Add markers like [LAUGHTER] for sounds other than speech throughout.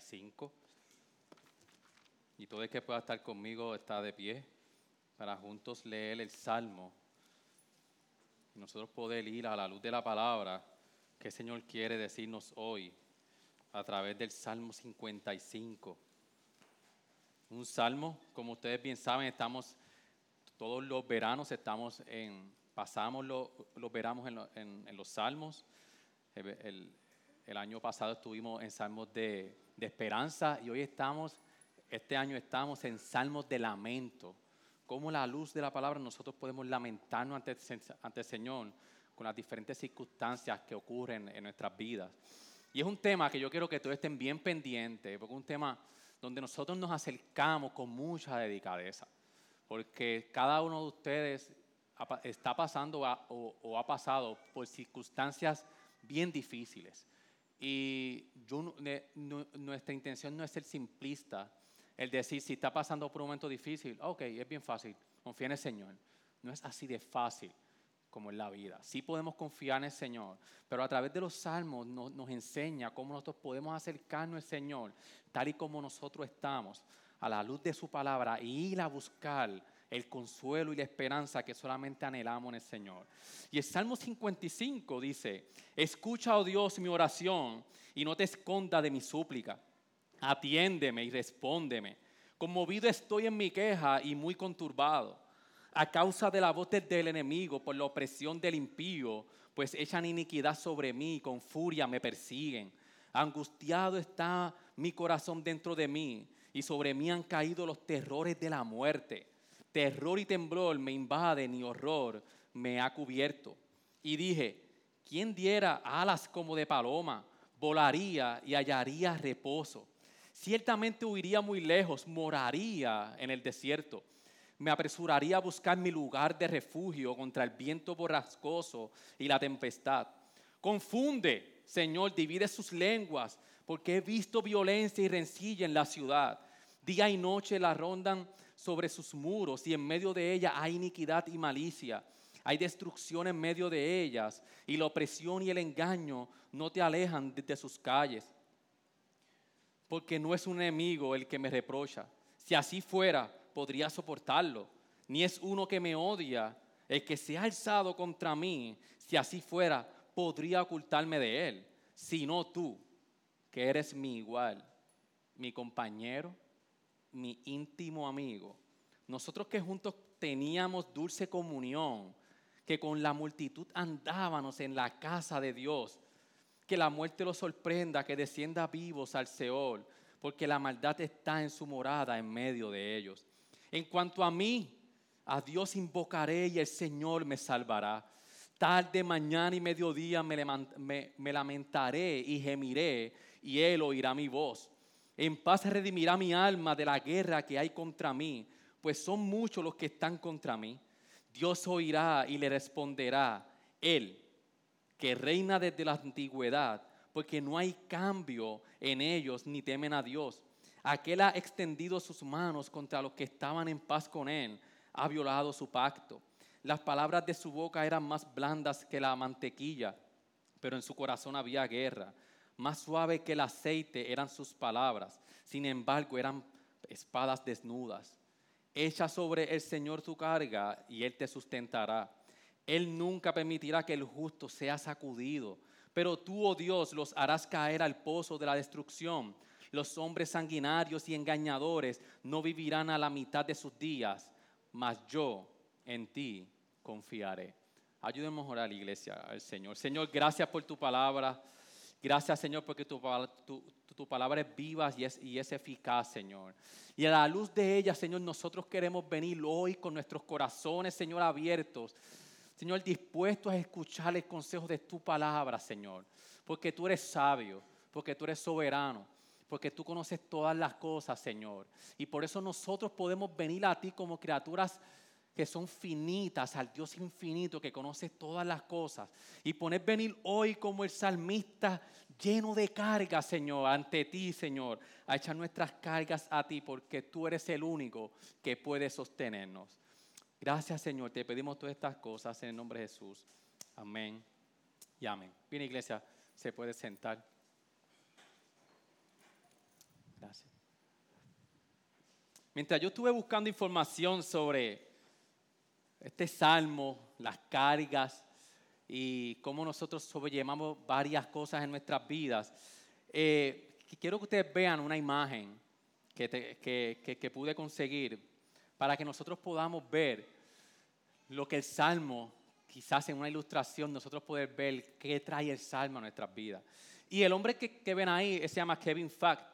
55. Y todo el que pueda estar conmigo está de pie para juntos leer el Salmo. Y nosotros poder ir a la luz de la palabra que el Señor quiere decirnos hoy a través del Salmo 55. Un salmo, como ustedes bien saben, estamos todos los veranos, estamos en, pasamos los, los veranos en, lo- en- en los salmos. El año pasado estuvimos en salmos de, de esperanza y hoy estamos, este año estamos en salmos de lamento. Cómo la luz de la palabra nosotros podemos lamentarnos ante, ante el Señor con las diferentes circunstancias que ocurren en nuestras vidas. Y es un tema que yo quiero que todos estén bien pendientes, porque es un tema donde nosotros nos acercamos con mucha delicadeza, porque cada uno de ustedes está pasando o ha pasado por circunstancias bien difíciles. Y yo nuestra intención no es ser simplista, el decir si está pasando por un momento difícil, ok, es bien fácil, confía en el Señor. No es así de fácil como en la vida. Sí podemos confiar en el Señor, pero a través de los salmos nos, nos enseña cómo nosotros podemos acercarnos al Señor tal y como nosotros estamos, a la luz de su palabra, y ir a buscar el consuelo y la esperanza que solamente anhelamos en el Señor. Y el Salmo 55 dice, escucha, oh Dios, mi oración y no te esconda de mi súplica. Atiéndeme y respóndeme. Conmovido estoy en mi queja y muy conturbado a causa de la voz del- enemigo, por la opresión del impío, pues echan iniquidad sobre mí y con furia me persiguen. Angustiado está mi corazón dentro de mí y sobre mí han caído los terrores de la muerte. Terror y temblor me invaden y horror me ha cubierto. Y dije, ¿quién diera alas como de paloma? Volaría y hallaría reposo. Ciertamente huiría muy lejos, moraría en el desierto. Me apresuraría a buscar mi lugar de refugio contra el viento borrascoso y la tempestad. Confunde, Señor, divide sus lenguas, porque he visto violencia y rencilla en la ciudad. Día y noche la rondan sobre sus muros y en medio de ella hay iniquidad y malicia. Hay destrucción en medio de ellas y la opresión y el engaño no te alejan de- sus calles porque no es un enemigo el que me reprocha. Si así fuera, podría soportarlo. Ni es uno que me odia el que se ha alzado contra mí. Si así fuera, podría ocultarme de él. Sino tú, que eres mi igual, mi compañero, mi íntimo amigo. Nosotros que juntos teníamos dulce comunión, que con la multitud andábamos en la casa de Dios que la muerte los sorprenda, que descienda vivos al Seol, porque la maldad está en su morada en medio de ellos. En cuanto a mí, a Dios invocaré y el Señor me salvará. Tarde, mañana y mediodía me, me lamentaré y gemiré, y Él oirá mi voz. En paz redimirá mi alma de la guerra que hay contra mí, pues son muchos los que están contra mí. Dios oirá y le responderá, Él que reina desde la antigüedad, porque no hay cambio en ellos ni temen a Dios. Aquel ha extendido sus manos contra los que estaban en paz con él, ha violado su pacto. Las palabras de su boca eran más blandas que la mantequilla, pero en su corazón había guerra. Más suave que el aceite eran sus palabras, sin embargo eran espadas desnudas. Echa sobre el Señor tu carga y Él te sustentará. Él nunca permitirá que el justo sea sacudido. Pero tú, oh Dios, los harás caer al pozo de la destrucción. Los hombres sanguinarios y engañadores no vivirán a la mitad de sus días, mas yo en ti confiaré. Ayúdenos a orar, iglesia, al Señor. Señor, gracias por tu palabra. Gracias, Señor, porque tu, tu- tu palabra es viva y es, y es eficaz, Señor. Y a la luz de ella, Señor, nosotros queremos venir hoy con nuestros corazones, Señor, abiertos Señor, dispuestos a escuchar el consejo de tu palabra, Señor, porque tú eres sabio, porque tú eres soberano, porque tú conoces todas las cosas, Señor. Y por eso nosotros podemos venir a ti como criaturas que son finitas, al Dios infinito que conoce todas las cosas. Y poner venir hoy como el salmista lleno de cargas, Señor, ante ti, Señor, a echar nuestras cargas a ti, porque tú eres el único que puede sostenernos. Gracias, Señor. Te pedimos todas estas cosas en el nombre de Jesús. Amén y amén. Bien, iglesia, se puede sentar. Gracias. Mientras yo estuve buscando información sobre este salmo, las cargas y cómo nosotros sobrellevamos varias cosas en nuestras vidas, eh, quiero que ustedes vean una imagen que, que, que pude conseguir para que nosotros podamos ver lo que el Salmo, quizás en una ilustración, nosotros poder ver qué trae el Salmo a nuestras vidas. Y el hombre que, ven ahí se llama Kevin Fact.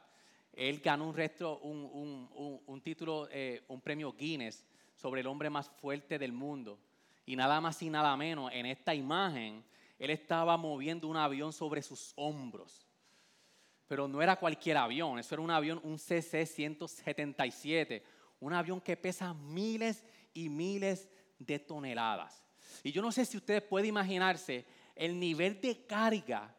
Él ganó un, resto, un, título, eh, un premio Guinness sobre el hombre más fuerte del mundo. Y nada más y nada menos, en esta imagen, él estaba moviendo un avión sobre sus hombros. Pero no era cualquier avión, eso era un avión, un CC-177, un avión que pesa miles y miles de toneladas. Y yo no sé si ustedes pueden imaginarse el nivel de carga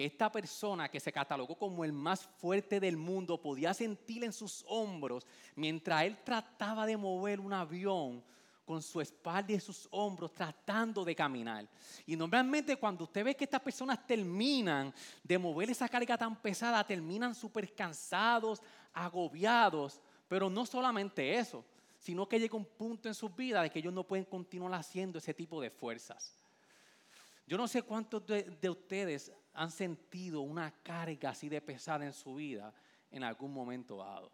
que esta persona que se catalogó como el más fuerte del mundo podía sentir en sus hombros mientras él trataba de mover un avión con su espalda y sus hombros tratando de caminar. Y normalmente cuando usted ve que estas personas terminan de mover esa carga tan pesada, terminan súper cansados, agobiados, pero no solamente eso, sino que llega un punto en sus vidas de que ellos no pueden continuar haciendo ese tipo de fuerzas. Yo no sé cuántos de, ustedes han sentido una carga así de pesada en su vida en algún momento dado.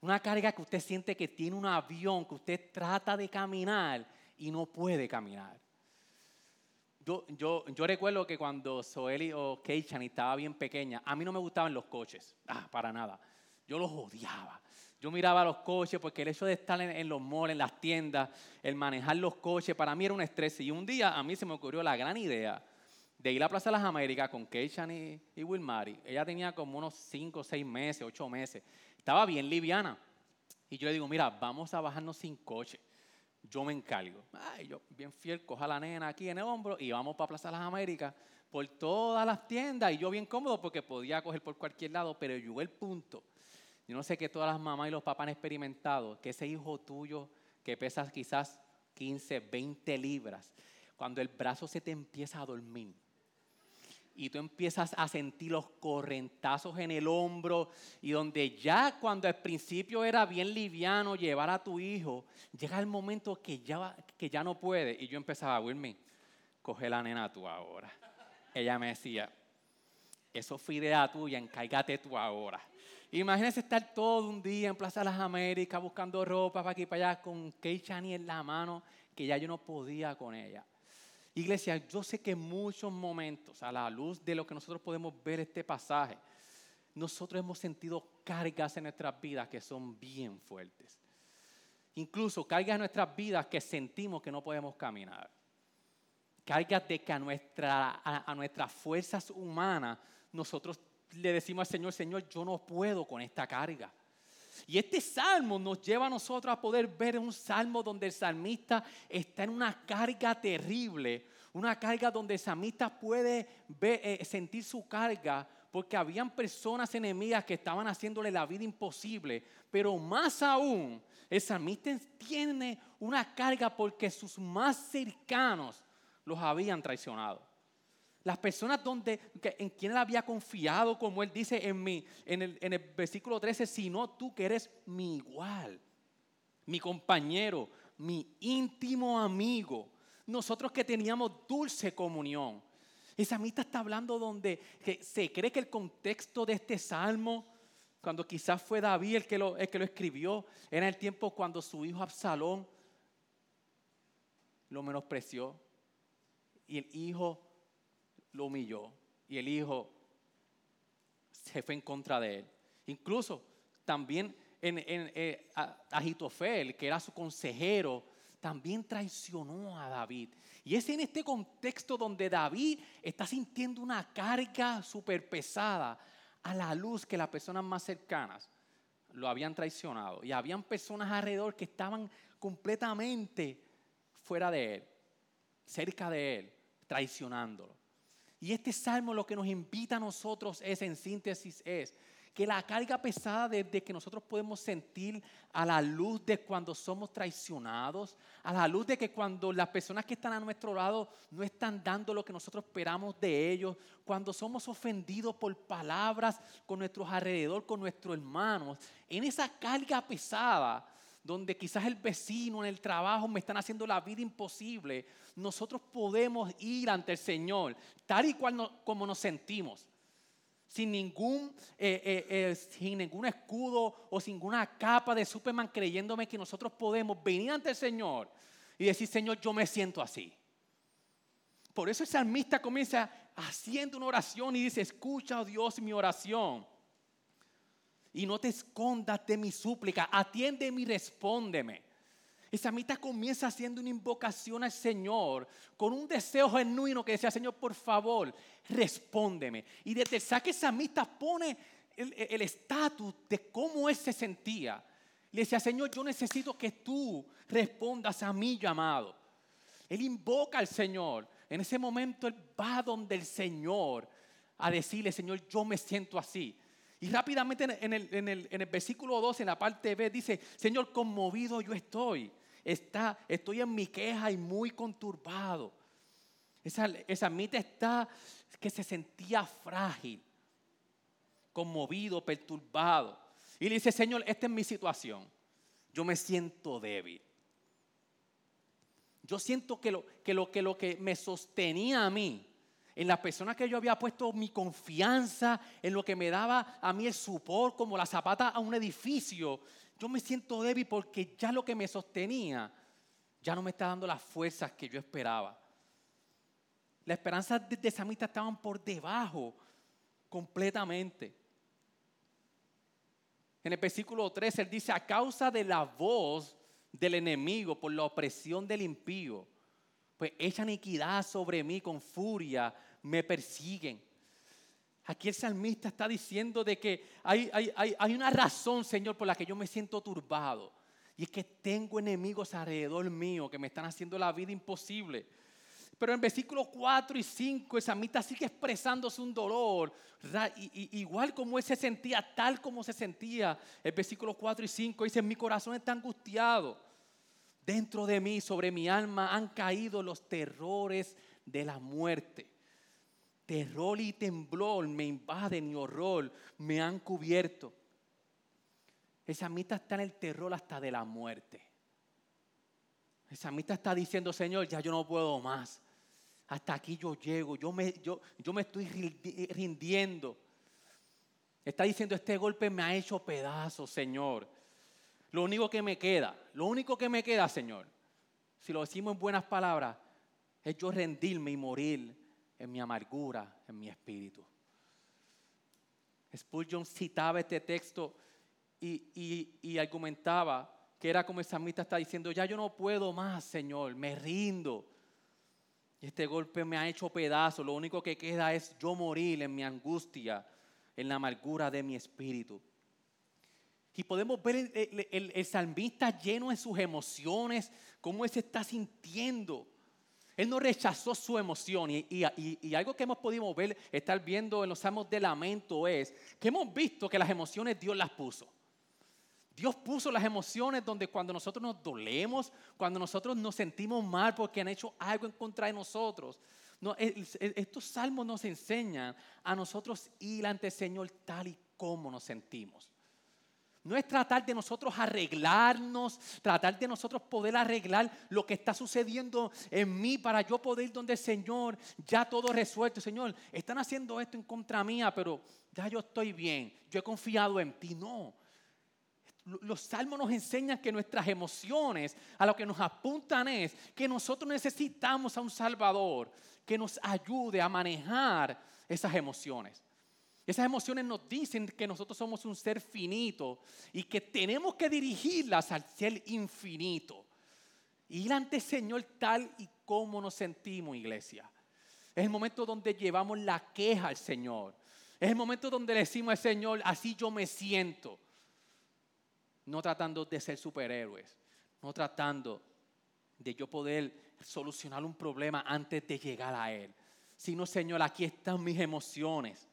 Una carga que usted siente que tiene un avión, que usted trata de caminar y no puede caminar. Yo, yo, yo recuerdo que cuando Zoeli o Keichan estaba bien pequeña, a mí no me gustaban los coches, ah, para nada. Yo los odiaba. Yo miraba los coches porque el hecho de estar en, los malls, en las tiendas, el manejar los coches, para mí era un estrés. Y un día a mí se me ocurrió la gran idea de ir a Plaza de las Américas con Keishan y, y Wilmary. Ella tenía como unos 5, 6 meses, 8 meses. Estaba bien liviana. Y yo le digo, mira, vamos a bajarnos sin coche. Yo me encargo. Ay, yo bien fiel, coja a la nena aquí en el hombro y vamos para Plaza de las Américas por todas las tiendas. Y yo bien cómodo porque podía coger por cualquier lado, pero llegó el punto yo no sé que todas las mamás y los papás han experimentado que ese hijo tuyo que pesa quizás 15, 20 libras, cuando el brazo se te empieza a dormir y tú empiezas a sentir los correntazos en el hombro y donde ya cuando al principio era bien liviano llevar a tu hijo, llega el momento que ya, que ya no puede y yo empezaba, Wilmy, coge la nena tú ahora. Ella me decía, eso fue idea tuya, encárgate tú ahora. Imagínense estar todo un día en Plaza de las Américas buscando ropa para aquí y para allá con Chani en la mano, que ya yo no podía con ella. Iglesia, yo sé que en muchos momentos, a la luz de lo que nosotros podemos ver este pasaje, nosotros hemos sentido cargas en nuestras vidas que son bien fuertes. Incluso cargas en nuestras vidas que sentimos que no podemos caminar. Cargas de que a, nuestra, nuestras fuerzas humanas nosotros le decimos al Señor, Señor, yo no puedo con esta carga. Y este salmo nos lleva a nosotros a poder ver un salmo donde el salmista está en una carga terrible, una carga donde el salmista puede eh, sentir su carga porque habían personas enemigas que estaban haciéndole la vida imposible, pero más aún, el salmista tiene una carga porque sus más cercanos los habían traicionado. Las personas donde, en quien él había confiado, como él dice en, mi, en, el, en el versículo 13, sino tú que eres mi igual, mi compañero, mi íntimo amigo. Nosotros que teníamos dulce comunión. Esa amistad está hablando donde se cree que el contexto de este salmo, cuando quizás fue David el que, lo, el que lo escribió, era el tiempo cuando su hijo Absalón lo menospreció. Y el hijo lo humilló y el hijo se fue en contra de él. Incluso también en, eh, Agitofel, que era su consejero, también traicionó a David. Y es en este contexto donde David está sintiendo una carga súper pesada a la luz que las personas más cercanas lo habían traicionado. Y habían personas alrededor que estaban completamente fuera de él, cerca de él, traicionándolo. Y este salmo lo que nos invita a nosotros es, en síntesis, es que la carga pesada de, que nosotros podemos sentir a la luz de cuando somos traicionados, a la luz de que cuando las personas que están a nuestro lado no están dando lo que nosotros esperamos de ellos, cuando somos ofendidos por palabras con nuestros alrededor, con nuestros hermanos, en esa carga pesada, donde quizás el vecino en el trabajo me están haciendo la vida imposible, nosotros podemos ir ante el Señor, tal y cual como nos sentimos sin ningún, eh, eh, eh, sin ningún escudo o sin ninguna capa de Superman creyéndome que nosotros podemos venir ante el Señor y decir, Señor, yo me siento así. Por eso el salmista comienza haciendo una oración y dice, escucha, oh Dios, mi oración. Y no te escondas de mi súplica, atiéndeme y respóndeme. El salmista comienza haciendo una invocación al Señor con un deseo genuino que decía, Señor, por favor, respóndeme. Y desde el saque samita pone el estatus de cómo él se sentía. Le decía, Señor, yo necesito que tú respondas a mi llamado. Él invoca al Señor. En ese momento él va donde el Señor a decirle, Señor, yo me siento así. Y rápidamente en el, en el, en el versículo 2, en la parte B, dice, Señor, conmovido yo estoy. Está, estoy en mi queja y muy conturbado. Esa, esa mita está que se sentía frágil, conmovido, perturbado. Y le dice, Señor, esta es mi situación. Yo me siento débil. Yo siento que lo que, lo, que, lo que me sostenía a mí, en la persona que yo había puesto mi confianza, en lo que me daba a mí el supor, como la zapata a un edificio, yo me siento débil porque ya lo que me sostenía ya no me está dando las fuerzas que yo esperaba. Las esperanzas de, esa amistad estaban por debajo completamente. En el versículo 3 él dice, a causa de la voz del enemigo, por la opresión del impío, pues echan iniquidad sobre mí con furia, me persiguen. Aquí el salmista está diciendo de que hay, hay, una razón, Señor, por la que yo me siento turbado. Y es que tengo enemigos alrededor mío que me están haciendo la vida imposible. Pero en versículos 4 y 5 el salmista sigue expresándose un dolor, igual como él se sentía, tal como se sentía. El versículo 4 y 5 dice, mi corazón está angustiado. Dentro de mí, sobre mi alma, han caído los terrores de la muerte. Terror y temblor me invaden y horror me han cubierto. Esa mitad está en el terror hasta de la muerte. Esa mitad está diciendo, Señor, ya yo no puedo más. Hasta aquí yo llego, yo me, yo, yo me estoy rindiendo. Está diciendo, este golpe me ha hecho pedazos, Señor. Lo único que me queda, lo único que me queda, Señor, si lo decimos en buenas palabras, es yo rendirme y morir en mi amargura, en mi espíritu. Spurgeon citaba este texto y, argumentaba que era como el salmista está diciendo, ya yo no puedo más, Señor, me rindo. Este golpe me ha hecho pedazo, lo único que queda es yo morir en mi angustia, en la amargura de mi espíritu. Y podemos ver el, salmista lleno de sus emociones, cómo él se está sintiendo. Él no rechazó su emoción y, algo que hemos podido ver, estar viendo en los salmos de lamento es que hemos visto que las emociones Dios las puso. Dios puso las emociones donde cuando nosotros nos dolemos, cuando nosotros nos sentimos mal porque han hecho algo en contra de nosotros. estos salmos nos enseñan a nosotros ir ante el Señor tal y como nos sentimos. No es tratar de nosotros arreglarnos, tratar de nosotros poder arreglar lo que está sucediendo en mí para yo poder ir donde el Señor, ya todo resuelto. Señor, están haciendo esto en contra mía, pero ya yo estoy bien, yo he confiado en ti. No. Los salmos nos enseñan que nuestras emociones a lo que nos apuntan es que nosotros necesitamos a un Salvador que nos ayude a manejar esas emociones. Esas emociones nos dicen que nosotros somos un ser finito y que tenemos que dirigirlas al ser infinito. Ir ante el Señor tal y como nos sentimos, iglesia. Es el momento donde llevamos la queja al Señor. Es el momento donde le decimos al Señor, así yo me siento. No tratando de ser superhéroes, no tratando de yo poder solucionar un problema antes de llegar a Él. Sino, Señor, aquí están mis emociones.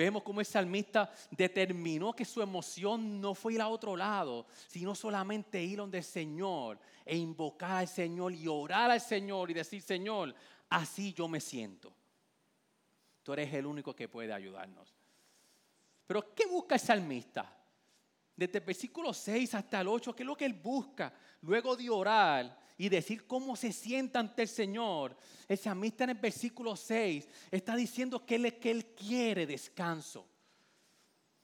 Vemos cómo el salmista determinó que su emoción no fue ir a otro lado, sino solamente ir donde el Señor e invocar al Señor y orar al Señor y decir, Señor, así yo me siento. Tú eres el único que puede ayudarnos. Pero ¿qué busca el salmista? Desde el versículo 6 hasta el 8, ¿qué es lo que él busca? Luego de orar y decir cómo se sienta ante el Señor, el salmista en el versículo 6 está diciendo que él, que él quiere descanso.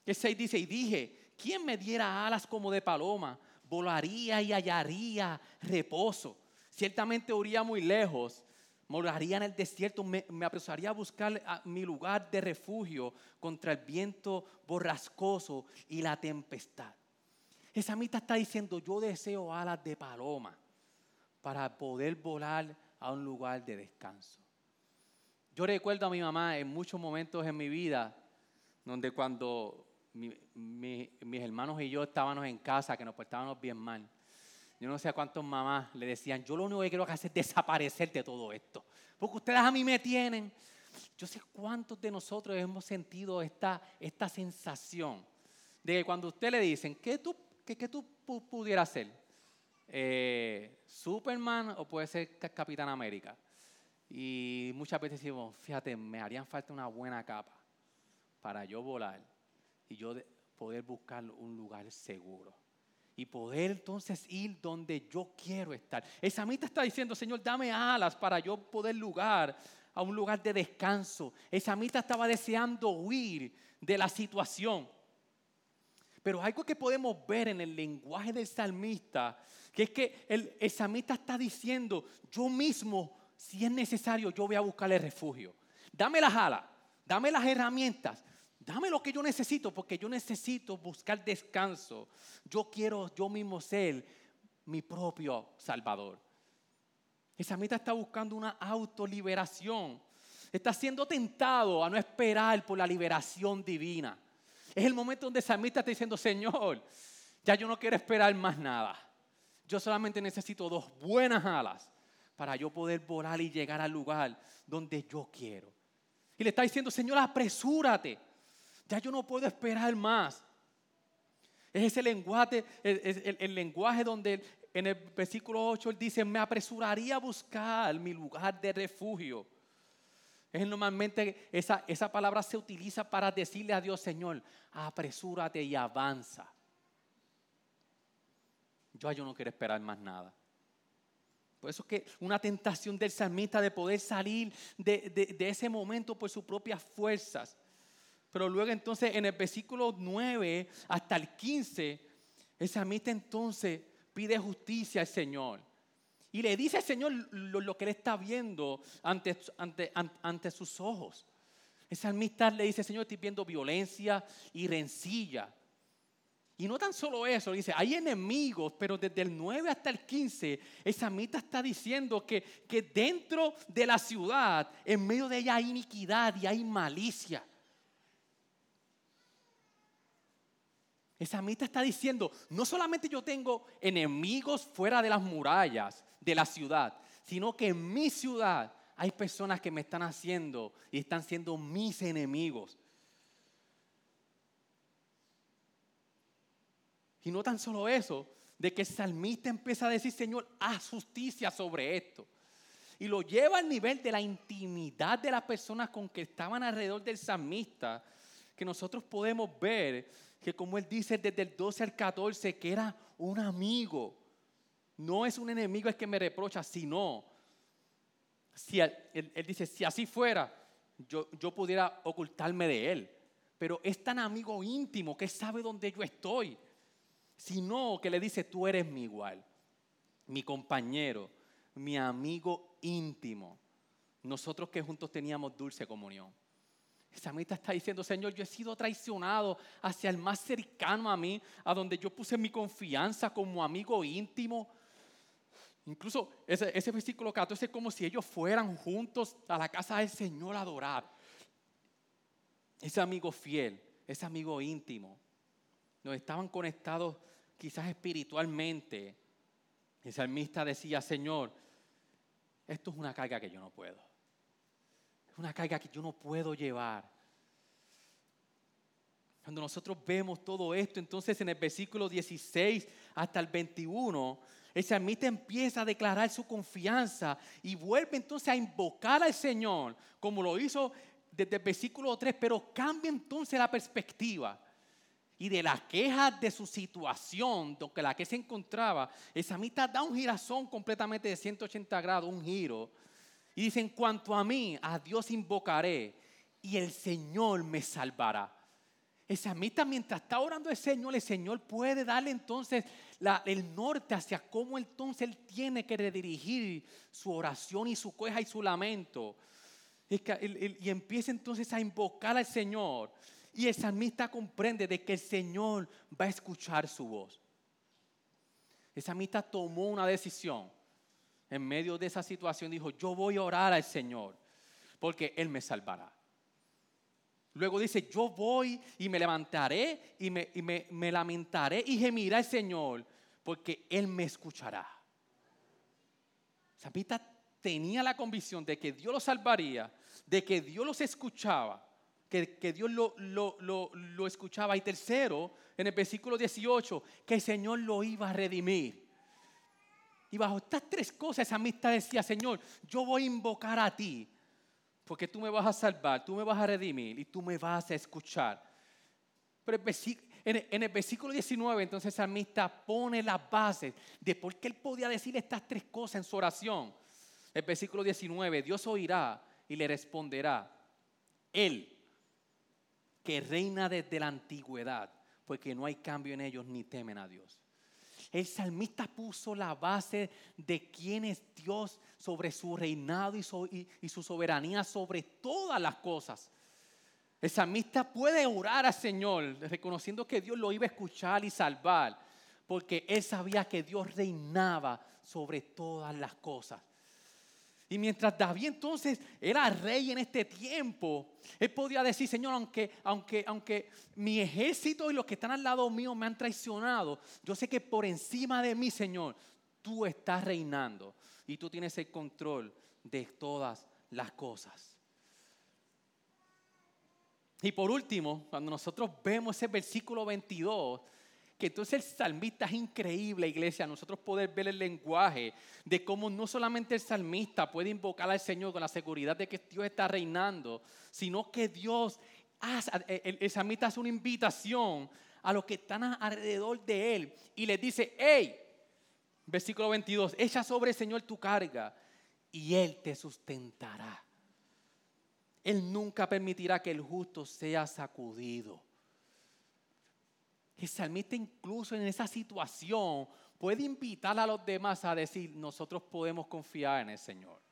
El 6 dice, y dije, ¿quién me diera alas como de paloma? Volaría y hallaría reposo. Ciertamente iría muy lejos, moraría en el desierto, me, apresuraría a buscar mi lugar de refugio contra el viento borrascoso y la tempestad. El salmista está diciendo, yo deseo alas de paloma para poder volar a un lugar de descanso. Yo recuerdo a mi mamá en muchos momentos en mi vida donde cuando mis hermanos y yo estábamos en casa, que nos portábamos bien mal, yo no sé a cuántos mamás le decían, yo lo único que quiero hacer es desaparecer de todo esto, porque ustedes a mí me tienen. Yo sé cuántos de nosotros hemos sentido esta, esta sensación de que cuando usted le dicen, ¿qué tú, qué, qué tú pudieras hacer? Eh, Superman o puede ser Capitán América. Y muchas veces decimos, fíjate, me harían falta una buena capa para yo volar y yo poder buscar un lugar seguro. Y poder entonces ir donde yo quiero estar. Esa mita está diciendo, Señor, dame alas para yo poder lugar a un lugar de descanso. Esa mita estaba deseando huir de la situación. Pero algo que podemos ver en el lenguaje del salmista que es que el, samita está diciendo, yo mismo, si es necesario, yo voy a buscarle refugio. Dame las alas, dame las herramientas, dame lo que yo necesito, porque yo necesito buscar descanso. Yo quiero yo mismo ser mi propio Salvador. El samita está buscando una autoliberación. Está siendo tentado a no esperar por la liberación divina. Es el momento donde samita está diciendo, Señor, ya yo no quiero esperar más nada. Yo solamente necesito dos buenas alas para yo poder volar y llegar al lugar donde yo quiero. Y le está diciendo, Señor, apresúrate. Ya yo no puedo esperar más. Es ese lenguaje, el, lenguaje donde en el versículo 8 él dice, me apresuraría a buscar mi lugar de refugio. Es normalmente esa, esa palabra se utiliza para decirle a Dios, Señor, apresúrate y avanza. Yo, yo no quiero esperar más nada. Por eso es que una tentación del salmista de poder salir de, ese momento por sus propias fuerzas. Pero luego entonces en el versículo 9 hasta el 15, el salmista entonces pide justicia al Señor. Y le dice al Señor lo, que él está viendo ante, ante, ante, sus ojos. El salmista le dice, Señor, estoy viendo violencia y rencilla. Y no tan solo eso, dice, hay enemigos, pero desde el 9 hasta el 15, esa mita está diciendo que, que dentro de la ciudad, en medio de ella hay iniquidad y hay malicia. Esa mita está diciendo, no solamente yo tengo enemigos fuera de las murallas de la ciudad, sino que en mi ciudad hay personas que me están haciendo y están siendo mis enemigos. Y no tan solo eso, de que el salmista empieza a decir, Señor, haz justicia sobre esto. Y lo lleva al nivel de la intimidad de las personas con que estaban alrededor del salmista, que nosotros podemos ver que como él dice desde el 12 al 14, que era un amigo. No es un enemigo el que me reprocha, sino, si él, dice, si así fuera, yo, yo pudiera ocultarme de él. Pero es tan amigo íntimo que sabe dónde yo estoy sino que le dice, tú eres mi igual, mi compañero, mi amigo íntimo. Nosotros que juntos teníamos dulce comunión. El salmista está diciendo, Señor, yo he sido traicionado hacia el más cercano a mí, a donde yo puse mi confianza como amigo íntimo. Incluso ese, ese versículo 14 es como si ellos fueran juntos a la casa del Señor a adorar. Ese amigo fiel, ese amigo íntimo, no estaban conectados quizás espiritualmente. El salmista decía, Señor, esto es una carga que yo no puedo. Es una carga que yo no puedo llevar. Cuando nosotros vemos todo esto, entonces en el versículo 16 hasta el 21, el salmista empieza a declarar su confianza y vuelve entonces a invocar al Señor, como lo hizo desde el versículo 3, pero cambia entonces la perspectiva. Y de la queja de su situación, de la que se encontraba, el salmista da un girazón completamente de 180 grados, un giro. Y dice, en cuanto a mí, a Dios invocaré y el Señor me salvará. El salmista mientras está orando al Señor, el Señor puede darle entonces el norte hacia cómo entonces él tiene que redirigir su oración y su queja y su lamento. Y, empieza entonces a invocar al Señor. Y el salmista comprende de que el Señor va a escuchar su voz. El salmista tomó una decisión. En medio de esa situación dijo, yo voy a orar al Señor porque Él me salvará. Luego dice, yo voy y me levantaré y me, me lamentaré y gemiré al Señor porque Él me escuchará. Salmista tenía la convicción de que Dios lo salvaría, de que Dios los escuchaba, que, que Dios lo, lo, lo, escuchaba. Y tercero, en el versículo 18, que el Señor lo iba a redimir. Y bajo estas tres cosas, esa amistad decía, Señor, yo voy a invocar a ti, porque tú me vas a salvar, tú me vas a redimir y tú me vas a escuchar. Pero en el versículo 19, entonces esa amistad pone las bases de por qué él podía decir estas tres cosas en su oración. El versículo 19, Dios oirá y le responderá, Él, que reina desde la antigüedad, porque no hay cambio en ellos ni temen a Dios. El salmista puso la base de quién es Dios sobre su reinado y su, soberanía sobre todas las cosas. El salmista puede orar al Señor reconociendo que Dios lo iba a escuchar y salvar, porque él sabía que Dios reinaba sobre todas las cosas. Y mientras David entonces era rey en este tiempo, él podía decir, Señor, aunque, aunque, aunque mi ejército y los que están al lado mío me han traicionado, yo sé que por encima de mí, Señor, tú estás reinando y tú tienes el control de todas las cosas. Y por último, cuando nosotros vemos ese versículo 22, que entonces el salmista es increíble, iglesia, nosotros poder ver el lenguaje de cómo no solamente el salmista puede invocar al Señor con la seguridad de que Dios está reinando, sino que Dios, hace, el, salmista hace una invitación a los que están alrededor de él y les dice, hey, versículo 22, echa sobre el Señor tu carga y Él te sustentará. Él nunca permitirá que el justo sea sacudido. El salmista incluso en esa situación puede invitar a los demás a decir, nosotros podemos confiar en el Señor.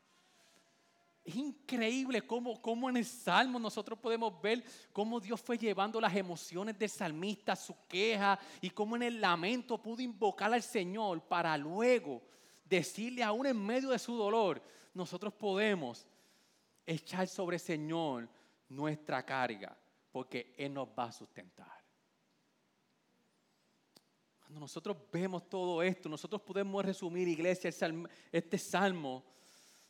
Es increíble cómo, cómo, en el Salmo nosotros podemos ver cómo Dios fue llevando las emociones del salmista, su queja, y cómo en el lamento pudo invocar al Señor para luego decirle aún en medio de su dolor, nosotros podemos echar sobre el Señor nuestra carga, porque Él nos va a sustentar. Cuando nosotros vemos todo esto, nosotros podemos resumir, iglesia, este salmo,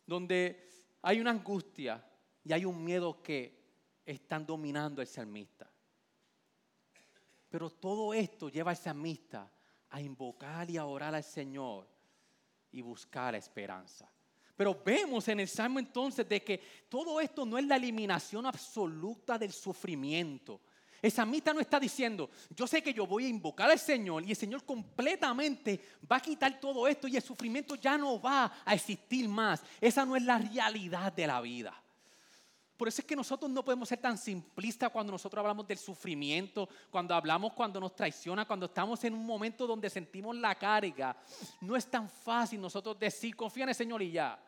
donde hay una angustia y hay un miedo que están dominando al salmista. Pero todo esto lleva al salmista a invocar y a orar al Señor y buscar la esperanza. Pero vemos en el Salmo entonces de que todo esto no es la eliminación absoluta del sufrimiento, el salmista no está diciendo, yo sé que yo voy a invocar al Señor y el Señor completamente va a quitar todo esto y el sufrimiento ya no va a existir más. Esa no es la realidad de la vida. Por eso es que nosotros no podemos ser tan simplistas cuando nosotros hablamos del sufrimiento, cuando hablamos cuando nos traiciona, cuando estamos en un momento donde sentimos la carga. No es tan fácil nosotros decir, confía en el Señor y ya.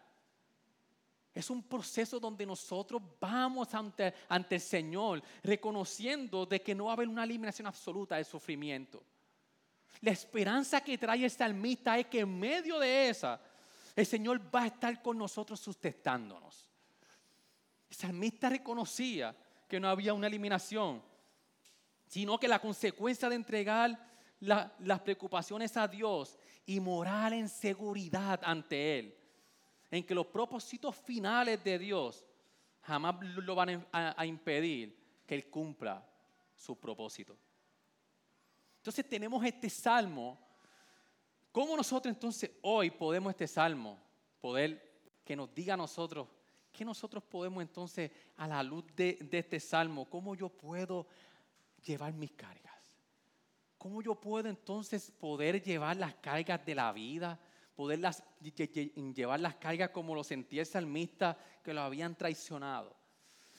Es un proceso donde nosotros vamos ante, ante el Señor reconociendo de que no va a haber una eliminación absoluta del sufrimiento. La esperanza que trae el salmista es que en medio de esa, el Señor va a estar con nosotros sustentándonos. El salmista reconocía que no había una eliminación, sino que la consecuencia de entregar las preocupaciones a Dios y morar en seguridad ante Él, en que los propósitos finales de Dios jamás lo van a impedir que Él cumpla su propósito. Entonces tenemos este salmo. ¿Cómo nosotros entonces hoy podemos este salmo poder que nos diga a nosotros, qué nosotros podemos entonces a la luz de, este salmo, cómo yo puedo llevar mis cargas? ¿Cómo yo puedo entonces poder llevar las cargas de la vida? Poder llevar las cargas como lo sentía el salmista que lo habían traicionado.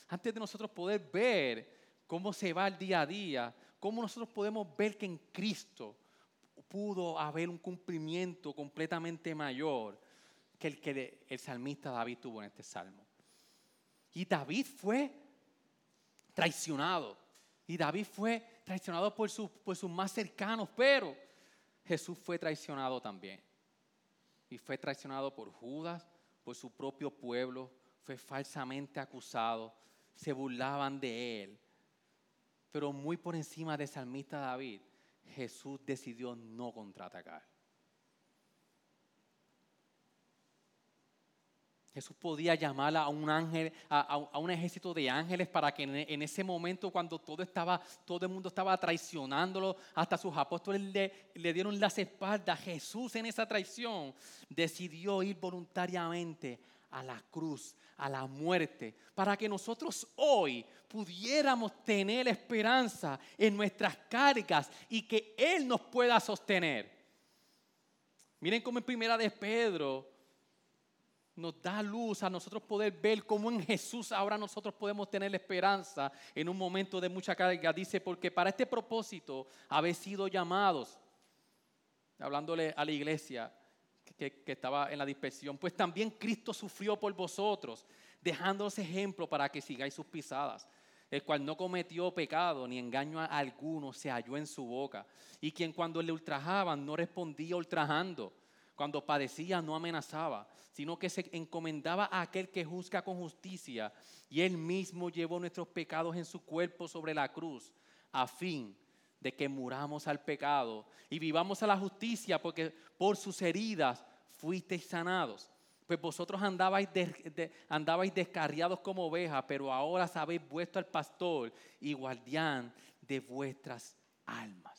Antes de nosotros poder ver cómo se va el día a día, cómo nosotros podemos ver que en Cristo pudo haber un cumplimiento completamente mayor que el que el salmista David tuvo en este salmo. Y David fue traicionado. Y David fue traicionado por, por sus más cercanos, pero Jesús fue traicionado también. Y fue traicionado por Judas, por su propio pueblo, fue falsamente acusado, se burlaban de él. Pero muy por encima de salmista David, Jesús decidió no contraatacar. Jesús podía llamar a un ángel, a, un ejército de ángeles para que en, ese momento cuando todo estaba, todo el mundo estaba traicionándolo, hasta sus apóstoles le, le dieron las espaldas. Jesús en esa traición decidió ir voluntariamente a la cruz, a la muerte, para que nosotros hoy pudiéramos tener esperanza en nuestras cargas y que Él nos pueda sostener. Miren cómo en primera de Pedro nos da luz a nosotros poder ver cómo en Jesús ahora nosotros podemos tener esperanza en un momento de mucha carga. Dice, porque para este propósito habéis sido llamados, hablándole a la iglesia, que, estaba en la dispersión, pues también Cristo sufrió por vosotros, dejándoos ejemplo para que sigáis sus pisadas, el cual no cometió pecado ni engaño alguno se halló en su boca, y quien cuando le ultrajaban no respondía ultrajando, cuando padecía no amenazaba, sino que se encomendaba a aquel que juzga con justicia, y él mismo llevó nuestros pecados en su cuerpo sobre la cruz, a fin de que muramos al pecado y vivamos a la justicia, porque por sus heridas fuisteis sanados. Pues vosotros andabais, andabais descarriados como ovejas, pero ahora sabéis vuestro al pastor y guardián de vuestras almas.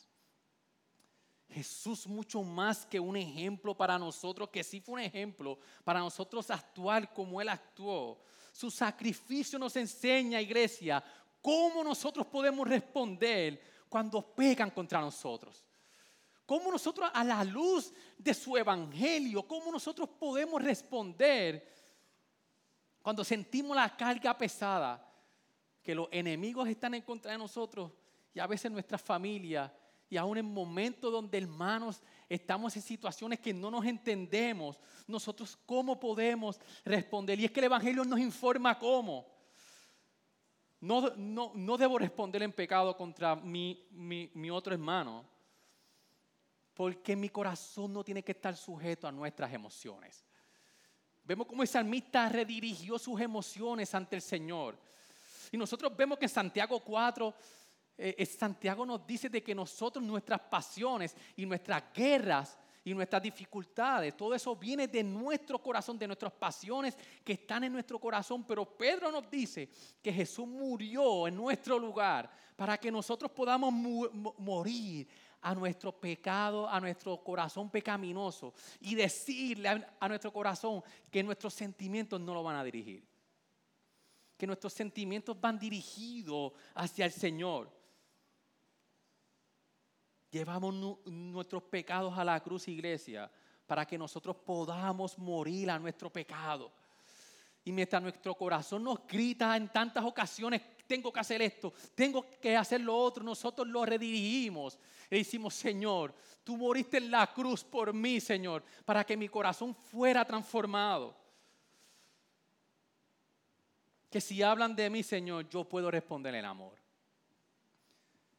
Jesús mucho más que un ejemplo para nosotros, que sí fue un ejemplo para nosotros actuar como Él actuó. Su sacrificio nos enseña, iglesia, cómo nosotros podemos responder cuando pecan contra nosotros. ¿Cómo nosotros a la luz de su evangelio, cómo nosotros podemos responder cuando sentimos la carga pesada, que los enemigos están en contra de nosotros y a veces nuestra familia y aún en momentos donde hermanos estamos en situaciones que no nos entendemos, nosotros cómo podemos responder. Y es que el Evangelio nos informa cómo. No, no, debo responder en pecado contra mi, mi, otro hermano, porque mi corazón no tiene que estar sujeto a nuestras emociones. Vemos cómo el salmista redirigió sus emociones ante el Señor. Y nosotros vemos que en Santiago 4, eh, Santiago nos dice de que nosotros, nuestras pasiones y nuestras guerras y nuestras dificultades, todo eso viene de nuestro corazón, de nuestras pasiones que están en nuestro corazón. Pero Pedro nos dice que Jesús murió en nuestro lugar para que nosotros podamos morir a nuestro pecado, a nuestro corazón pecaminoso y decirle a nuestro corazón que nuestros sentimientos no lo van a dirigir. Que nuestros sentimientos van dirigidos hacia el Señor. Llevamos nuestros pecados a la cruz, iglesia, para que nosotros podamos morir a nuestro pecado. Y mientras nuestro corazón nos grita en tantas ocasiones, tengo que hacer esto, tengo que hacer lo otro, nosotros lo redirigimos y decimos, Señor, tú moriste en la cruz por mí, Señor, para que mi corazón fuera transformado. que si hablan de mí, Señor, yo puedo responder en amor.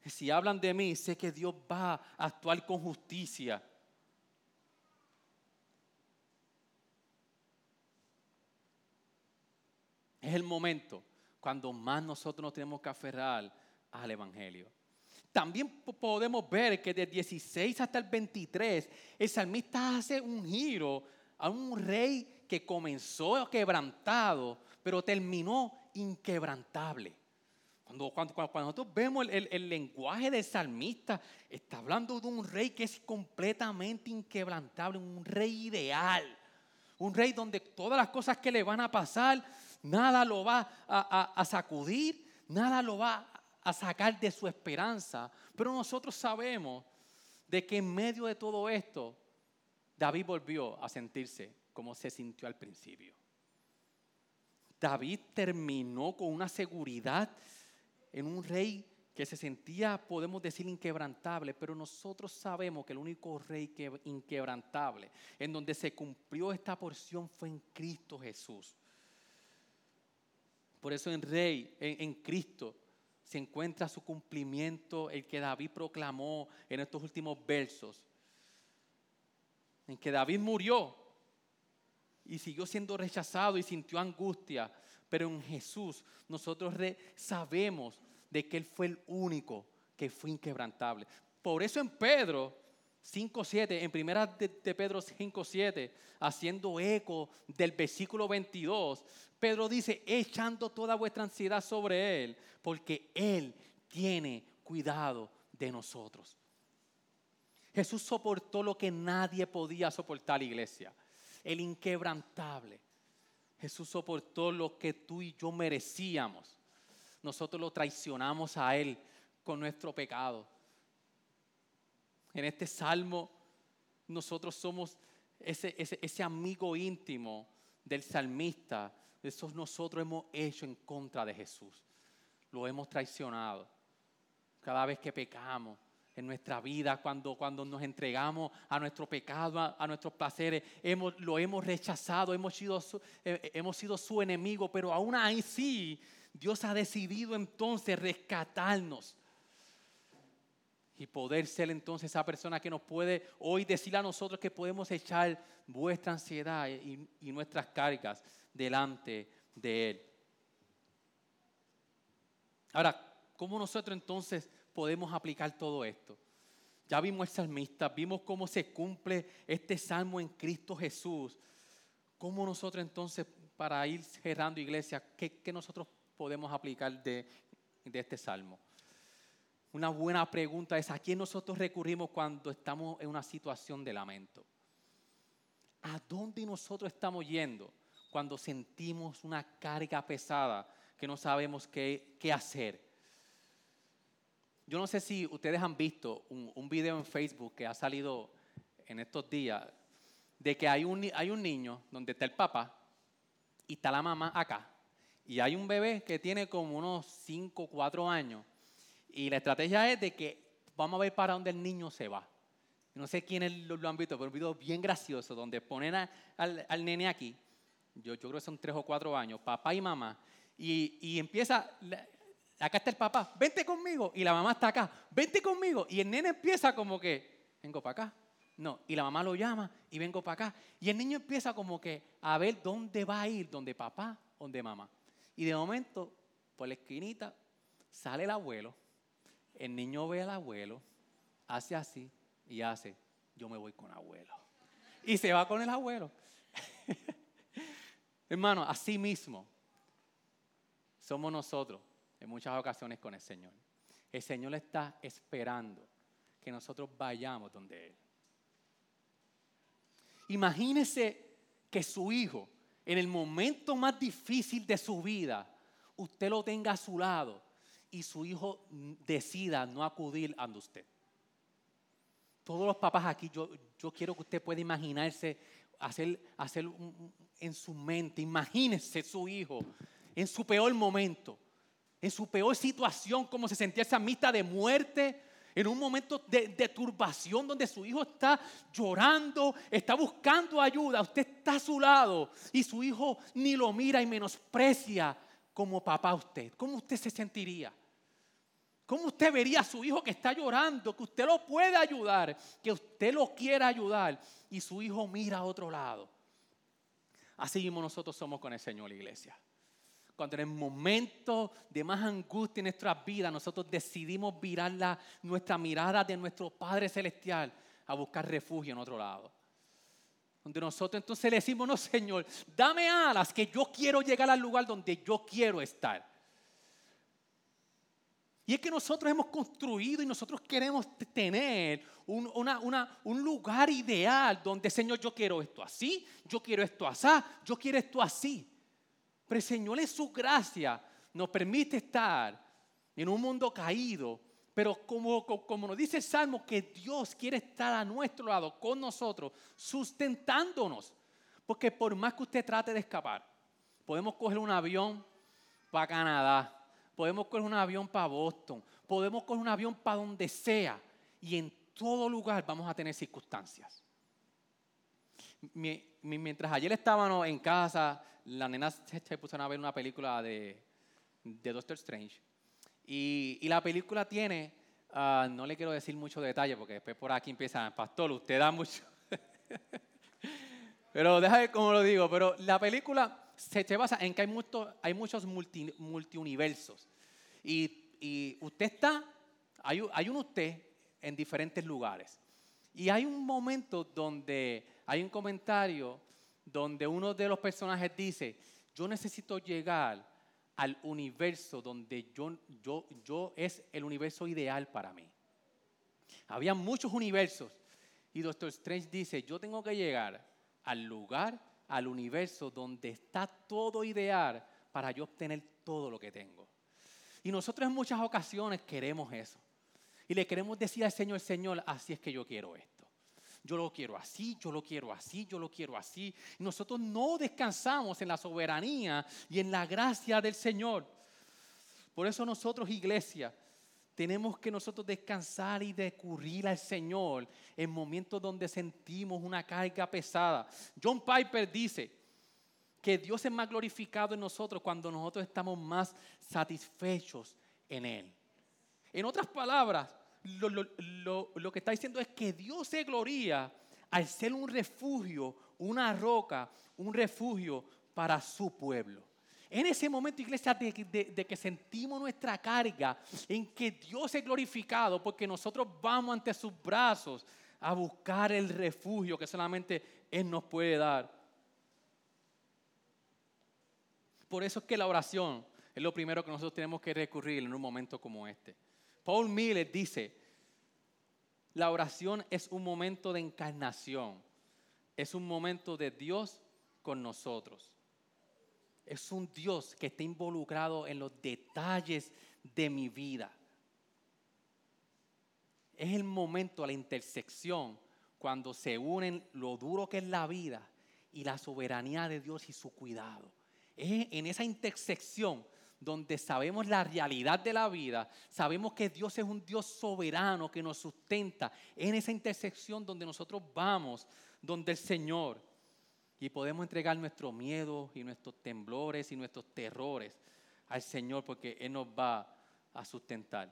Si hablan de mí, sé que Dios va a actuar con justicia. Es el momento cuando más nosotros nos tenemos que aferrar al Evangelio. También podemos ver que del 16 hasta el 23, el salmista hace un giro a un rey que comenzó quebrantado, pero terminó inquebrantable. Cuando, nosotros vemos el, lenguaje del salmista, está hablando de un rey que es completamente inquebrantable, un rey ideal, un rey donde todas las cosas que le van a pasar, nada lo va a, a sacudir, nada lo va a sacar de su esperanza. Pero nosotros sabemos de que en medio de todo esto, David volvió a sentirse como se sintió al principio. David terminó con una seguridad en un rey que se sentía, podemos decir, inquebrantable, pero nosotros sabemos que el único rey que, inquebrantable, en donde se cumplió esta porción, fue en Cristo Jesús. Por eso en Rey, en, en Cristo, se encuentra su cumplimiento, el que David proclamó en estos últimos versos. En que David murió y siguió siendo rechazado y sintió angustia. Pero en Jesús nosotros sabemos de que Él fue el único que fue inquebrantable. Por eso en Pedro 5.7, en primera de, de Pedro 5.7, haciendo eco del versículo 22, Pedro dice, echando toda vuestra ansiedad sobre Él, porque Él tiene cuidado de nosotros. Jesús soportó lo que nadie podía soportar, iglesia. El inquebrantable. Jesús soportó lo que tú y yo merecíamos. Nosotros lo traicionamos a Él con nuestro pecado. En este salmo, nosotros somos ese, ese, ese amigo íntimo del salmista eso nosotros hemos hecho en contra de Jesús. Lo hemos traicionado. Cada vez que pecamos en nuestra vida, cuando, cuando nos entregamos a nuestro pecado, a, nuestros placeres, hemos, lo hemos rechazado, hemos sido, su, eh, eh, hemos sido su enemigo, pero aún así Dios ha decidido entonces rescatarnos y poder ser entonces esa persona que nos puede hoy decir a nosotros que podemos echar vuestra ansiedad y, y nuestras cargas delante de Él. Ahora, ¿cómo nosotros entonces podemos aplicar todo esto? Ya vimos el salmista, vimos cómo se cumple este salmo en Cristo Jesús. ¿Cómo nosotros entonces, para ir cerrando iglesia, qué, qué nosotros podemos aplicar de, de este salmo? Una buena pregunta es, ¿a quién nosotros recurrimos cuando estamos en una situación de lamento? ¿A dónde nosotros estamos yendo? cuando sentimos una carga pesada que no sabemos qué, qué hacer. Yo no sé si ustedes han visto un, video en Facebook que ha salido en estos días de que hay un, hay un niño donde está el papá y está la mamá acá. Y hay un bebé que tiene como unos 5, 4 años. Y la estrategia es de que vamos a ver para dónde el niño se va. No sé quiénes lo, lo han visto, pero un video bien gracioso donde ponen al, nene aquí yo, yo creo que son tres o cuatro años, papá y mamá, y, y empieza, acá está el papá, vente conmigo, y la mamá está acá, vente conmigo, y el nene empieza como que, vengo para acá, no, y la mamá lo llama y vengo para acá, y el niño empieza como que a ver dónde va a ir, donde papá, donde mamá, y de momento, por la esquinita, sale el abuelo, el niño ve al abuelo, hace así y hace, yo me voy con abuelo. Y se va con el abuelo. [LAUGHS] Hermano, así mismo somos nosotros en muchas ocasiones con el Señor. El Señor está esperando que nosotros vayamos donde Él. Imagínese que su hijo, en el momento más difícil de su vida, usted lo tenga a su lado y su hijo decida no acudir a usted. Todos los papás aquí, yo, yo quiero que usted pueda imaginarse hacer, hacer en su mente. Imagínese su hijo en su peor momento, en su peor situación, como se sentía esa mitad de muerte, en un momento de, turbación donde su hijo está llorando, está buscando ayuda, usted está a su lado y su hijo ni lo mira y menosprecia como papá usted? ¿Cómo usted se sentiría? ¿Cómo usted vería a su hijo que está llorando, que usted lo puede ayudar, que usted lo quiera ayudar y su hijo mira a otro lado? Así mismo nosotros somos con el Señor, iglesia. Cuando en el momento de más angustia en nuestras vidas, nosotros decidimos virar nuestra mirada de nuestro Padre Celestial a buscar refugio en otro lado. Donde nosotros entonces le decimos, no Señor, dame alas que yo quiero llegar al lugar donde yo quiero estar. Y es que nosotros hemos construido y nosotros queremos tener un, un, lugar ideal donde, Señor, yo quiero esto así, yo quiero esto así, yo quiero esto así. Pero el Señor en su gracia nos permite estar en un mundo caído, pero como, como nos dice el Salmo, que Dios quiere estar a nuestro lado, con nosotros, sustentándonos. Porque por más que usted trate de escapar, podemos coger un avión para Canadá, podemos coger un avión para Boston, podemos coger un avión para donde sea y en todo lugar vamos a tener circunstancias. Mientras ayer estábamos en casa, la nena se pusieron a ver una película de, Doctor Strange y, la película tiene, ah, no le quiero decir mucho detalle porque después por aquí empieza, pastor, usted da mucho. [LAUGHS] pero deja de cómo lo digo, pero la película se, basa en que hay, hay muchos multi, multiuniversos. Y, usted está, hay, hay un usted en diferentes lugares. Y hay un momento donde hay un comentario donde uno de los personajes dice, yo necesito llegar al universo donde yo, yo, yo es el universo ideal para mí. Había muchos universos y Doctor Strange dice, yo tengo que llegar al lugar, al universo donde está todo ideal para yo obtener todo lo que tengo. Y nosotros en muchas ocasiones queremos eso. Y le queremos decir al Señor, Señor, así es que yo quiero esto. Yo lo quiero así, yo lo quiero así, yo lo quiero así. Nosotros no descansamos en la soberanía y en la gracia del Señor. Por eso nosotros, iglesia, tenemos que nosotros descansar y recurrir al Señor en momentos donde sentimos una carga pesada. John Piper dice, que Dios es más glorificado en nosotros cuando nosotros estamos más satisfechos en Él. En otras palabras, lo, que está diciendo es que Dios se gloria al ser un refugio, una roca, un refugio para su pueblo. En ese momento, iglesia, de, de, que sentimos nuestra carga, en que Dios es glorificado, porque nosotros vamos ante sus brazos a buscar el refugio que solamente Él nos puede dar. Por eso es que la oración es lo primero que nosotros tenemos que recurrir en un momento como este. Paul Miller dice, la oración es un momento de encarnación, es un momento de Dios con nosotros. Es un Dios que está involucrado en los detalles de mi vida. Es el momento, la intersección, cuando se unen lo duro que es la vida y la soberanía de Dios y su cuidado. Es en esa intersección donde sabemos la realidad de la vida, sabemos que Dios es un Dios soberano que nos sustenta. En esa intersección donde nosotros vamos, donde el Señor, y podemos entregar nuestro miedo y nuestros temblores y nuestros terrores al Señor porque Él nos va a sustentar.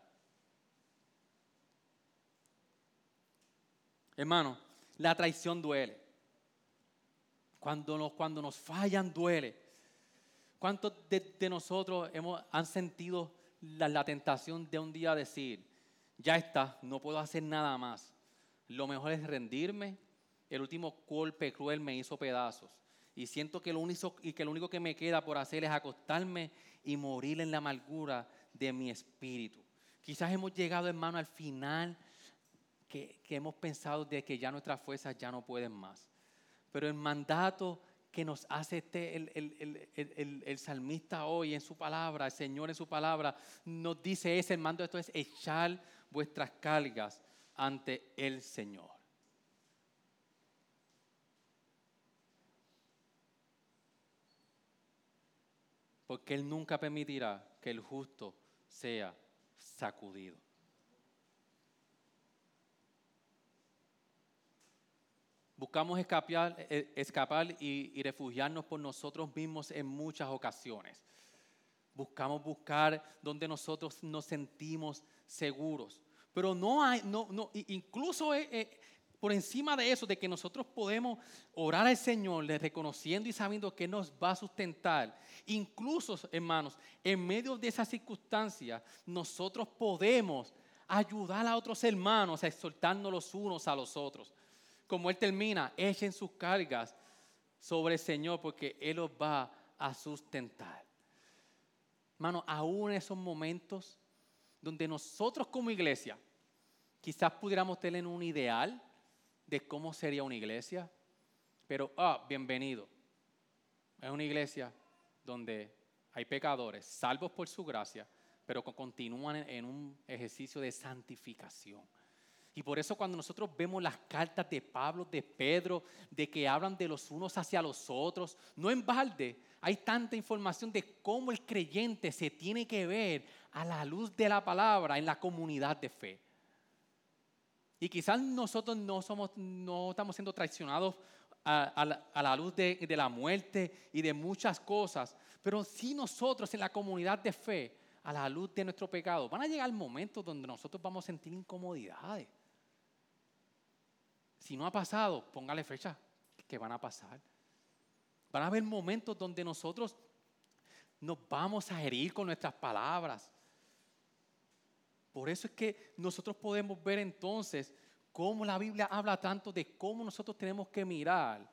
Hermano, la traición duele. Cuando nos, cuando nos fallan duele. ¿Cuántos de, nosotros hemos, han sentido la, tentación de un día decir, ya está, no puedo hacer nada más? Lo mejor es rendirme. El último golpe cruel me hizo pedazos. Y siento que lo, único, y que lo único que me queda por hacer es acostarme y morir en la amargura de mi espíritu. Quizás hemos llegado, hermano, al final que, que hemos pensado de que ya nuestras fuerzas ya no pueden más. Pero el mandato que nos hace este, el, salmista hoy en su palabra, el Señor en su palabra, nos dice ese, el mando esto es echar vuestras cargas ante el Señor. Porque Él nunca permitirá que el justo sea sacudido. Buscamos escapar, eh, escapar y, refugiarnos por nosotros mismos en muchas ocasiones. buscamos buscar donde nosotros nos sentimos seguros. Pero no hay, no, no, incluso eh, eh, por encima de eso, de que nosotros podemos orar al Señor, reconociendo y sabiendo que nos va a sustentar. Incluso, hermanos, en medio de esas circunstancias, nosotros podemos ayudar a otros hermanos a exhortarnos los unos a los otros. Como Él termina, echen sus cargas sobre el Señor porque Él los va a sustentar. Hermano, aún en esos momentos donde nosotros como iglesia quizás pudiéramos tener un ideal de cómo sería una iglesia, pero, ah, bienvenido. Es una iglesia donde hay pecadores, salvos por su gracia, pero continúan en un ejercicio de santificación. Y por eso cuando nosotros vemos las cartas de Pablo, de Pedro, de que hablan de los unos hacia los otros, no en balde, hay tanta información de cómo el creyente se tiene que ver a la luz de la palabra en la comunidad de fe. Y quizás nosotros no, somos, no estamos siendo traicionados a, la, luz de, la muerte y de muchas cosas, pero sí nosotros en la comunidad de fe, a la luz de nuestro pecado, van a llegar momentos donde nosotros vamos a sentir incomodidades. Si no ha pasado, póngale fecha que van a pasar. Van a haber momentos donde nosotros nos vamos a herir con nuestras palabras. Por eso es que nosotros podemos ver entonces cómo la Biblia habla tanto de cómo nosotros tenemos que mirar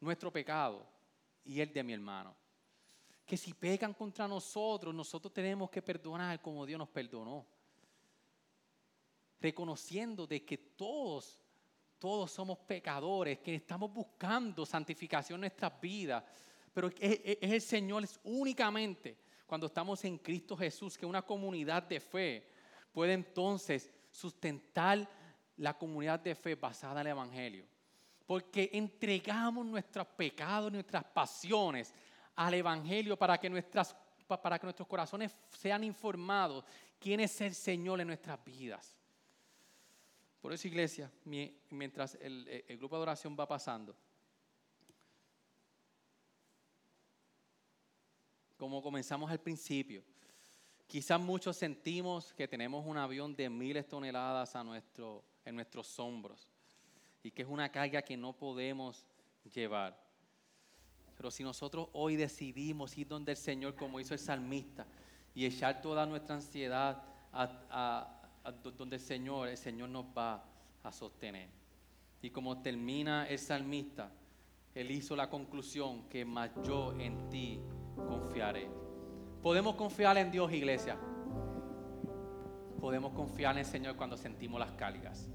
nuestro pecado y el de mi hermano. Que si pecan contra nosotros, nosotros tenemos que perdonar como Dios nos perdonó. Reconociendo de que todos, todos somos pecadores, que estamos buscando santificación en nuestras vidas. Pero es, el Señor, únicamente cuando estamos en Cristo Jesús, que una comunidad de fe puede entonces sustentar la comunidad de fe basada en el Evangelio. Porque entregamos nuestros pecados, nuestras pasiones al Evangelio para que, para que nuestros corazones sean informados quién es el Señor en nuestras vidas. Por eso, iglesia, mientras el, el grupo de oración va pasando, como comenzamos al principio, Quizás muchos sentimos que tenemos un avión de miles de toneladas a nuestro, en nuestros hombros y que es una carga que no podemos llevar. Pero si nosotros hoy decidimos ir donde el Señor, como hizo el salmista, y echar toda nuestra ansiedad a, donde el Señor, el Señor nos va a sostener. Y como termina el salmista, él hizo la conclusión que más yo en ti confiaré. Podemos confiar en Dios, iglesia. Podemos confiar en el Señor cuando sentimos las cargas.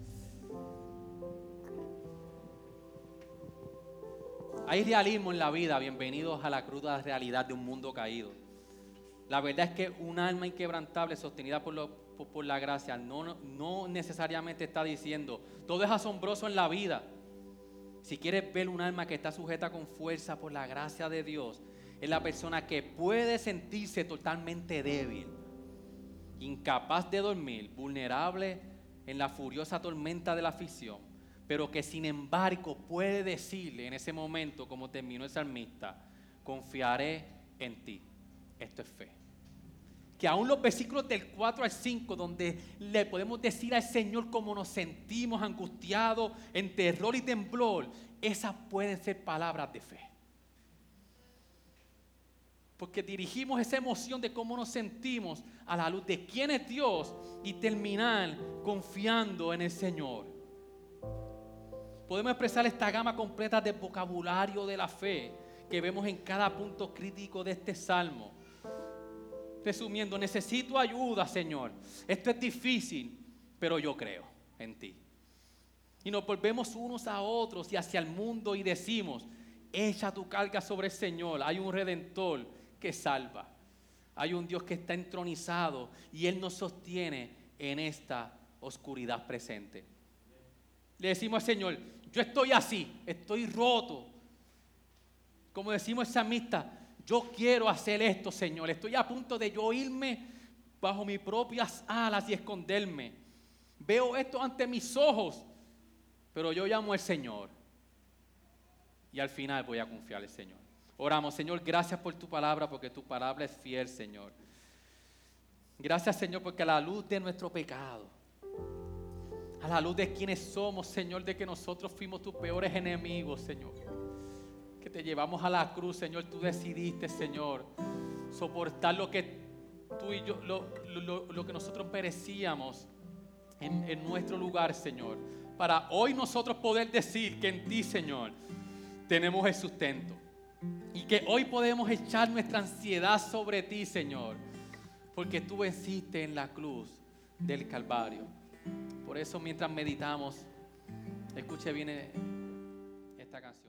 Hay realismo en la vida. Bienvenidos a la cruda realidad de un mundo caído. La verdad es que un alma inquebrantable sostenida por, por, la gracia no, no necesariamente está diciendo todo es asombroso en la vida. Si quieres ver un alma que está sujeta con fuerza por la gracia de Dios, es la persona que puede sentirse totalmente débil, incapaz de dormir, vulnerable en la furiosa tormenta de la afición, pero que sin embargo puede decirle en ese momento, como terminó el salmista, confiaré en ti. Esto es fe. Que aún los versículos del 4 al 5, donde le podemos decir al Señor cómo nos sentimos angustiados, en terror y temblor, esas pueden ser palabras de fe porque dirigimos esa emoción de cómo nos sentimos a la luz de quién es Dios y terminar confiando en el Señor. Podemos expresar esta gama completa de vocabulario de la fe que vemos en cada punto crítico de este salmo. Resumiendo, necesito ayuda, Señor. Esto es difícil, pero yo creo en ti. Y nos volvemos unos a otros y hacia el mundo y decimos, echa tu carga sobre el Señor. Hay un redentor que salva. Hay un Dios que está entronizado y Él nos sostiene en esta oscuridad presente. Le decimos al Señor, yo estoy así, estoy roto. Como decimos esa amistad, yo quiero hacer esto, Señor. Estoy a punto de yo irme bajo mis propias alas y esconderme. Veo esto ante mis ojos, pero yo llamo al Señor. Y al final voy a confiar al Señor. Oramos, Señor, gracias por tu palabra, porque tu palabra es fiel, Señor. Gracias, Señor, porque a la luz de nuestro pecado, a la luz de quienes somos, Señor, de que nosotros fuimos tus peores enemigos, Señor, te llevamos a la cruz, Señor, tú decidiste, Señor, soportar lo que tú y yo, lo, que nosotros perecíamos en, en nuestro lugar, Señor, para hoy nosotros poder decir que en ti, Señor, tenemos el sustento. Y que hoy podemos echar nuestra ansiedad sobre ti, Señor, porque tú venciste en la cruz del Calvario. Por eso mientras meditamos, escuche bien esta canción.